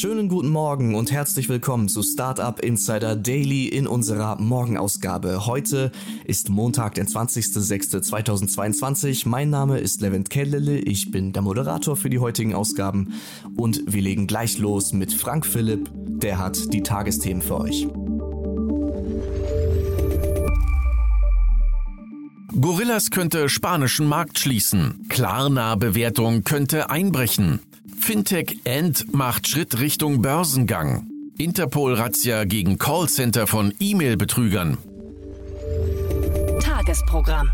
Schönen guten Morgen und herzlich willkommen zu Startup Insider Daily in unserer Morgenausgabe. Heute ist Montag, der 20.06.2022. Mein Name ist Levent Kellele, ich bin der Moderator für die heutigen Ausgaben und wir legen gleich los mit Frank Philipp, der hat die Tagesthemen für euch. Gorillas könnte spanischen Markt schließen. Klarna-Bewertung könnte einbrechen. Fintech End macht Schritt Richtung Börsengang. Interpol-Razzia gegen Callcenter von E-Mail-Betrügern. Tagesprogramm.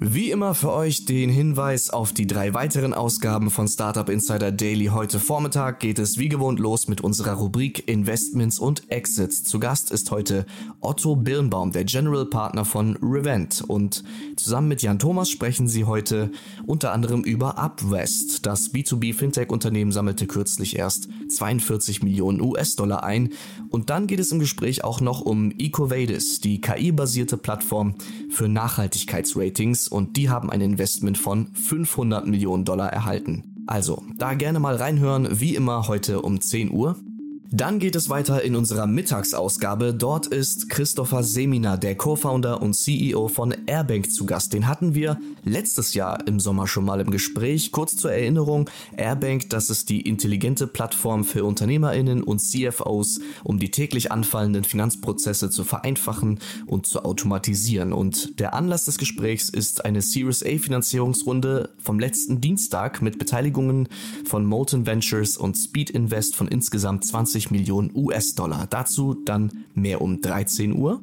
Wie immer für euch den Hinweis auf die drei weiteren Ausgaben von Startup Insider Daily. Heute Vormittag geht es wie gewohnt los mit unserer Rubrik Investments und Exits. Zu Gast ist heute Otto Birnbaum, der General Partner von Revent. Und zusammen mit Jan Thomas sprechen sie heute unter anderem über Upwest. Das B2B Fintech-Unternehmen sammelte kürzlich erst 42 Millionen US-Dollar ein. Und dann geht es im Gespräch auch noch um EcoVadis, die KI-basierte Plattform für Nachhaltigkeitsratings und die haben ein Investment von 500 Millionen Dollar erhalten. Also, da gerne mal reinhören, wie immer heute um 10 Uhr. Dann geht es weiter in unserer Mittagsausgabe. Dort ist Christopher Semina, der Co-Founder und CEO von Airbank zu Gast. Den hatten wir letztes Jahr im Sommer schon mal im Gespräch. Kurz zur Erinnerung, Airbank, das ist die intelligente Plattform für Unternehmerinnen und CFOs, um die täglich anfallenden Finanzprozesse zu vereinfachen und zu automatisieren. Und der Anlass des Gesprächs ist eine Series A Finanzierungsrunde vom letzten Dienstag mit Beteiligungen von Molten Ventures und Speed Invest von insgesamt 20 50 Millionen US-Dollar. Dazu dann mehr um 13 Uhr.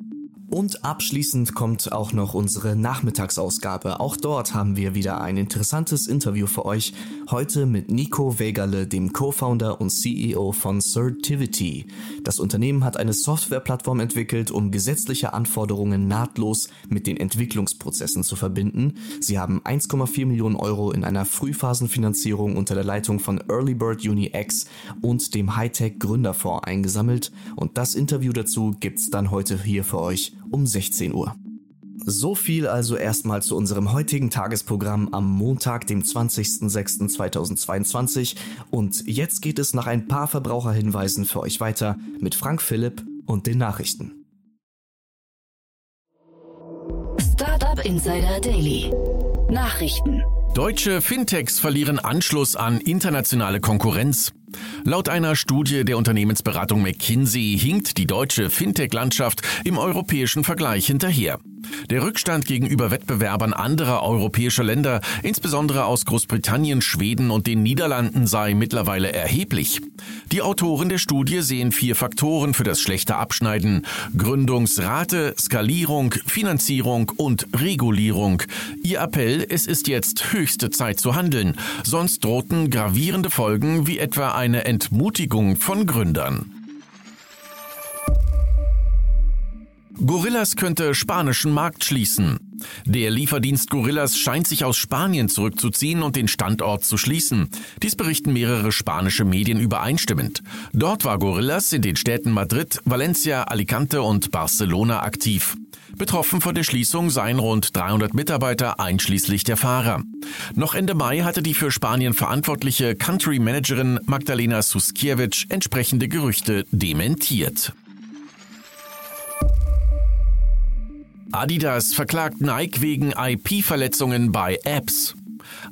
Und abschließend kommt auch noch unsere Nachmittagsausgabe. Auch dort haben wir wieder ein interessantes Interview für euch. Heute mit Nico Wegerle, dem Co-Founder und CEO von Certivity. Das Unternehmen hat eine Softwareplattform entwickelt, um gesetzliche Anforderungen nahtlos mit den Entwicklungsprozessen zu verbinden. Sie haben 1,4 Millionen Euro in einer Frühphasenfinanzierung unter der Leitung von Early Bird Uni X und dem Hightech Gründerfonds eingesammelt. Und das Interview dazu gibt's dann heute hier für euch um 16 Uhr. So viel also erstmal zu unserem heutigen Tagesprogramm am Montag, dem 20.06.2022. Und jetzt geht es nach ein paar Verbraucherhinweisen für euch weiter mit Frank Philipp und den Nachrichten. Startup Insider Daily. Nachrichten. Deutsche Fintechs verlieren Anschluss an internationale Konkurrenz. Laut einer Studie der Unternehmensberatung McKinsey hinkt die deutsche Fintech-Landschaft im europäischen Vergleich hinterher. Der Rückstand gegenüber Wettbewerbern anderer europäischer Länder, insbesondere aus Großbritannien, Schweden und den Niederlanden, sei mittlerweile erheblich. Die Autoren der Studie sehen vier Faktoren für das schlechte Abschneiden. Gründungsrate, Skalierung, Finanzierung und Regulierung. Ihr Appell, es ist jetzt höchste Zeit zu handeln, sonst drohten gravierende Folgen wie etwa eine Entmutigung von Gründern. Gorillas könnte spanischen Markt schließen. Der Lieferdienst Gorillas scheint sich aus Spanien zurückzuziehen und den Standort zu schließen. Dies berichten mehrere spanische Medien übereinstimmend. Dort war Gorillas in den Städten Madrid, Valencia, Alicante und Barcelona aktiv. Betroffen von der Schließung seien rund 300 Mitarbeiter einschließlich der Fahrer. Noch Ende Mai hatte die für Spanien verantwortliche Country Managerin Magdalena Suskiewicz entsprechende Gerüchte dementiert. Adidas verklagt Nike wegen IP-Verletzungen bei Apps.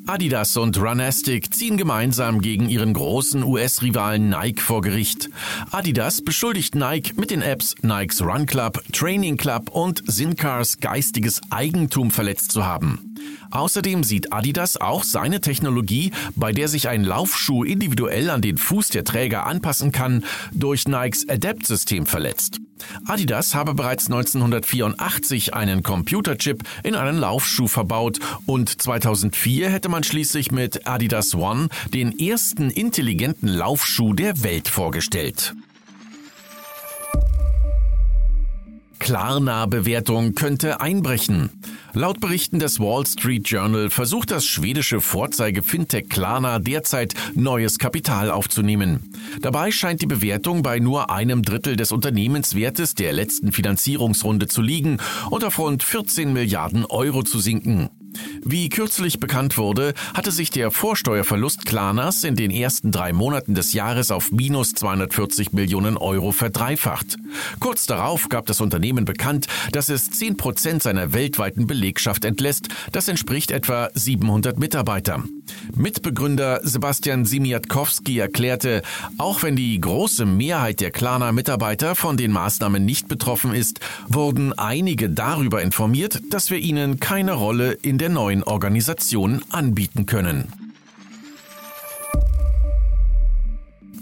Adidas und Runastic ziehen gemeinsam gegen ihren großen US-Rivalen Nike vor Gericht. Adidas beschuldigt Nike mit den Apps Nikes Run Club, Training Club und Sincars geistiges Eigentum verletzt zu haben. Außerdem sieht Adidas auch seine Technologie, bei der sich ein Laufschuh individuell an den Fuß der Träger anpassen kann, durch Nikes Adapt-System verletzt. Adidas habe bereits 1984 einen Computerchip in einen Laufschuh verbaut und 2004 hätte man schließlich mit Adidas One den ersten intelligenten Laufschuh der Welt vorgestellt. Klarna-Bewertung könnte einbrechen. Laut Berichten des Wall Street Journal versucht das schwedische Vorzeige-Fintech Klarna derzeit neues Kapital aufzunehmen. Dabei scheint die Bewertung bei nur einem Drittel des Unternehmenswertes der letzten Finanzierungsrunde zu liegen und auf rund 14 Milliarden Euro zu sinken. Wie kürzlich bekannt wurde, hatte sich der Vorsteuerverlust Klarnas in den ersten drei Monaten des Jahres auf minus 240 Millionen Euro verdreifacht. Kurz darauf gab das Unternehmen bekannt, dass es 10 Prozent seiner weltweiten Belegschaft entlässt. Das entspricht etwa 700 Mitarbeiter. Mitbegründer Sebastian Simiatkowski erklärte, auch wenn die große Mehrheit der Klarna Mitarbeiter von den Maßnahmen nicht betroffen ist, wurden einige darüber informiert, dass wir ihnen keine Rolle in der neuen Organisation anbieten können.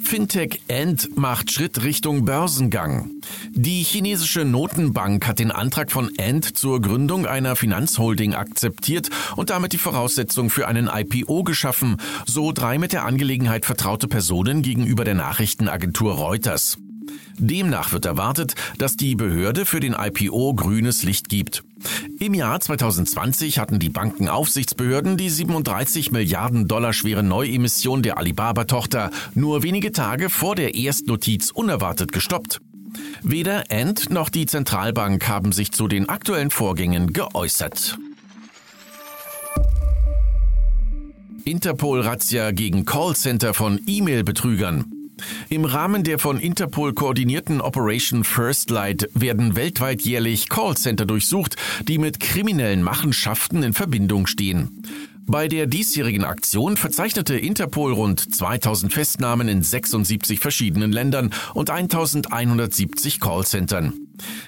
Fintech Ant macht Schritt Richtung Börsengang. Die chinesische Notenbank hat den Antrag von Ant zur Gründung einer Finanzholding akzeptiert und damit die Voraussetzung für einen IPO geschaffen, so drei mit der Angelegenheit vertraute Personen gegenüber der Nachrichtenagentur Reuters. Demnach wird erwartet, dass die Behörde für den IPO grünes Licht gibt. Im Jahr 2020 hatten die Bankenaufsichtsbehörden die 37 Milliarden Dollar schwere Neuemission der Alibaba-Tochter nur wenige Tage vor der Erstnotiz unerwartet gestoppt. Weder Ant noch die Zentralbank haben sich zu den aktuellen Vorgängen geäußert. Interpol-Razzia gegen Callcenter von E-Mail-Betrügern. Im Rahmen der von Interpol koordinierten Operation First Light werden weltweit jährlich Callcenter durchsucht, die mit kriminellen Machenschaften in Verbindung stehen. Bei der diesjährigen Aktion verzeichnete Interpol rund 2000 Festnahmen in 76 verschiedenen Ländern und 1170 Callcentern.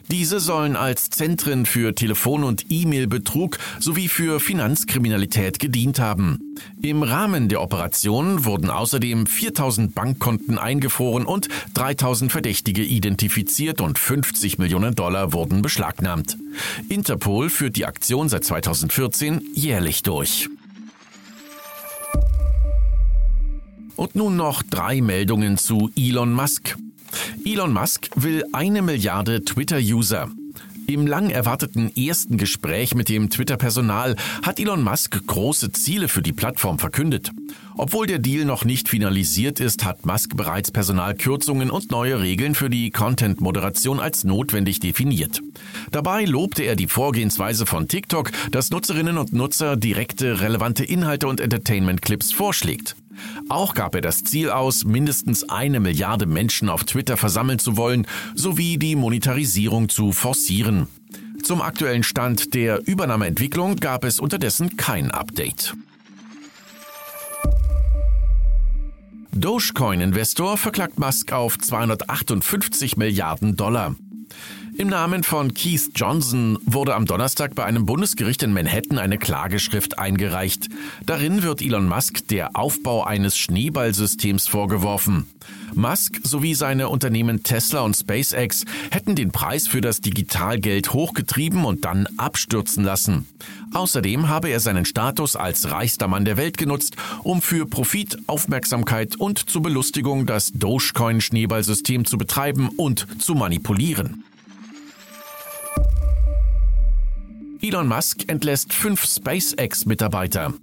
Diese sollen als Zentren für Telefon- und E-Mail-Betrug sowie für Finanzkriminalität gedient haben. Im Rahmen der Operation wurden außerdem 4000 Bankkonten eingefroren und 3000 Verdächtige identifiziert und 50 Millionen Dollar wurden beschlagnahmt. Interpol führt die Aktion seit 2014 jährlich durch. Und nun noch drei Meldungen zu Elon Musk. Elon Musk will eine Milliarde Twitter-User. Im lang erwarteten ersten Gespräch mit dem Twitter-Personal hat Elon Musk große Ziele für die Plattform verkündet. Obwohl der Deal noch nicht finalisiert ist, hat Musk bereits Personalkürzungen und neue Regeln für die Content-Moderation als notwendig definiert. Dabei lobte er die Vorgehensweise von TikTok, dass Nutzerinnen und Nutzer direkte, relevante Inhalte und Entertainment-Clips vorschlägt. Auch gab er das Ziel aus, mindestens eine Milliarde Menschen auf Twitter versammeln zu wollen, sowie die Monetarisierung zu forcieren. Zum aktuellen Stand der Übernahmeentwicklung gab es unterdessen kein Update. Dogecoin-Investor verklagt Musk auf 258 Milliarden Dollar. Im Namen von Keith Johnson wurde am Donnerstag bei einem Bundesgericht in Manhattan eine Klageschrift eingereicht. Darin wird Elon Musk der Aufbau eines Schneeballsystems vorgeworfen. Musk sowie seine Unternehmen Tesla und SpaceX hätten den Preis für das Digitalgeld hochgetrieben und dann abstürzen lassen. Außerdem habe er seinen Status als reichster Mann der Welt genutzt, um für Profit, Aufmerksamkeit und zur Belustigung das Dogecoin-Schneeballsystem zu betreiben und zu manipulieren. Elon Musk entlässt fünf SpaceX-Mitarbeiter.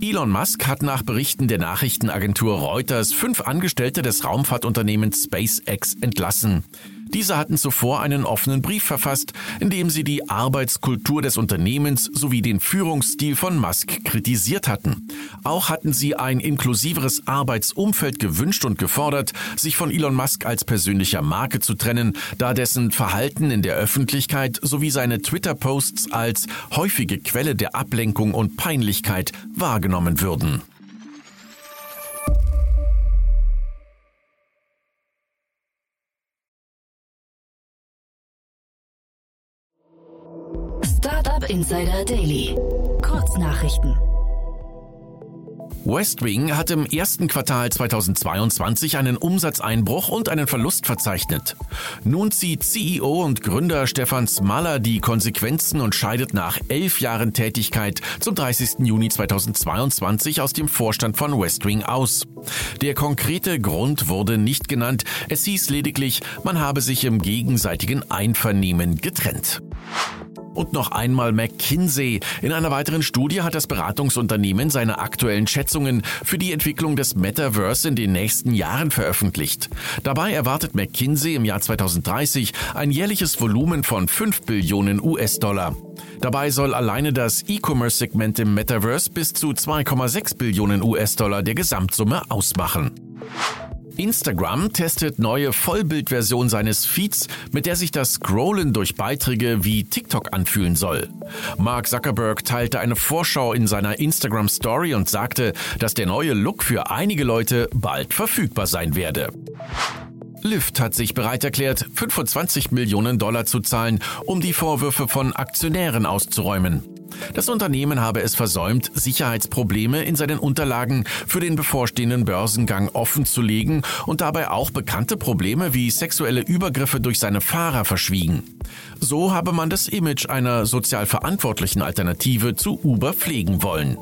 Elon Musk hat nach Berichten der Nachrichtenagentur Reuters fünf Angestellte des Raumfahrtunternehmens SpaceX entlassen. Diese hatten zuvor einen offenen Brief verfasst, in dem sie die Arbeitskultur des Unternehmens sowie den Führungsstil von Musk kritisiert hatten. Auch hatten sie ein inklusiveres Arbeitsumfeld gewünscht und gefordert, sich von Elon Musk als persönlicher Marke zu trennen, da dessen Verhalten in der Öffentlichkeit sowie seine Twitter-Posts als häufige Quelle der Ablenkung und Peinlichkeit wahrgenommen würden. Insider Daily. Kurznachrichten. Westwing hat im ersten Quartal 2022 einen Umsatzeinbruch und einen Verlust verzeichnet. Nun zieht CEO und Gründer Stefan Smaller die Konsequenzen und scheidet nach elf Jahren Tätigkeit zum 30. Juni 2022 aus dem Vorstand von Westwing aus. Der konkrete Grund wurde nicht genannt, es hieß lediglich, man habe sich im gegenseitigen Einvernehmen getrennt. Und noch einmal McKinsey. In einer weiteren Studie hat das Beratungsunternehmen seine aktuellen Schätzungen für die Entwicklung des Metaverse in den nächsten Jahren veröffentlicht. Dabei erwartet McKinsey im Jahr 2030 ein jährliches Volumen von 5 Billionen US-Dollar. Dabei soll alleine das E-Commerce-Segment im Metaverse bis zu 2,6 Billionen US-Dollar der Gesamtsumme ausmachen. Instagram testet neue Vollbildversion seines Feeds, mit der sich das Scrollen durch Beiträge wie TikTok anfühlen soll. Mark Zuckerberg teilte eine Vorschau in seiner Instagram Story und sagte, dass der neue Look für einige Leute bald verfügbar sein werde. Lyft hat sich bereit erklärt, 25 Millionen Dollar zu zahlen, um die Vorwürfe von Aktionären auszuräumen. Das Unternehmen habe es versäumt, Sicherheitsprobleme in seinen Unterlagen für den bevorstehenden Börsengang offenzulegen und dabei auch bekannte Probleme wie sexuelle Übergriffe durch seine Fahrer verschwiegen. So habe man das Image einer sozial verantwortlichen Alternative zu Uber pflegen wollen.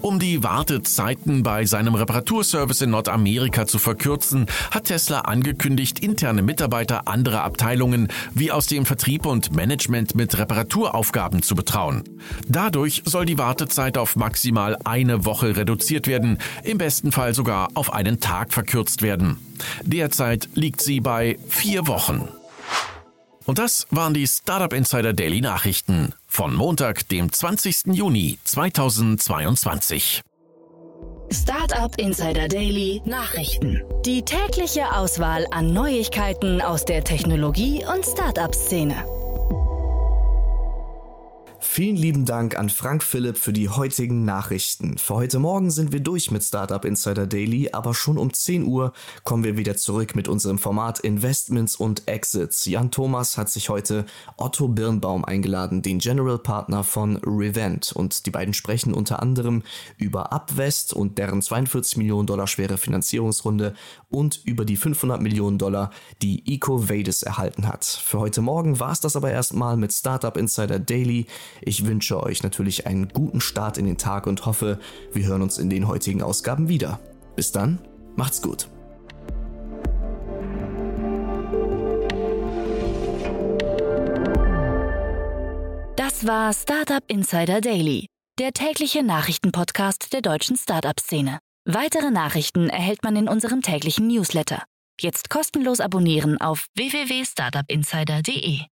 Um die Wartezeiten bei seinem Reparaturservice in Nordamerika zu verkürzen, hat Tesla angekündigt, interne Mitarbeiter anderer Abteilungen wie aus dem Vertrieb und Management mit Reparaturaufgaben zu betrauen. Dadurch soll die Wartezeit auf maximal eine Woche reduziert werden, im besten Fall sogar auf einen Tag verkürzt werden. Derzeit liegt sie bei vier Wochen. Und das waren die Startup Insider Daily Nachrichten von Montag, dem 20. Juni 2022. Startup Insider Daily Nachrichten. Die tägliche Auswahl an Neuigkeiten aus der Technologie- und Startup-Szene. Vielen lieben Dank an Frank Philipp für die heutigen Nachrichten. Für heute Morgen sind wir durch mit Startup Insider Daily, aber schon um 10 Uhr kommen wir wieder zurück mit unserem Format Investments und Exits. Jan Thomas hat sich heute Otto Birnbaum eingeladen, den General Partner von Revent. Und die beiden sprechen unter anderem über Upvest und deren 42 Millionen Dollar schwere Finanzierungsrunde und über die 500 Millionen Dollar, die EcoVadis erhalten hat. Für heute Morgen war es das aber erstmal mit Startup Insider Daily. Ich wünsche euch natürlich einen guten Start in den Tag und hoffe, wir hören uns in den heutigen Ausgaben wieder. Bis dann, macht's gut. Das war Startup Insider Daily, der tägliche Nachrichtenpodcast der deutschen Startup-Szene. Weitere Nachrichten erhält man in unserem täglichen Newsletter. Jetzt kostenlos abonnieren auf www.startupinsider.de.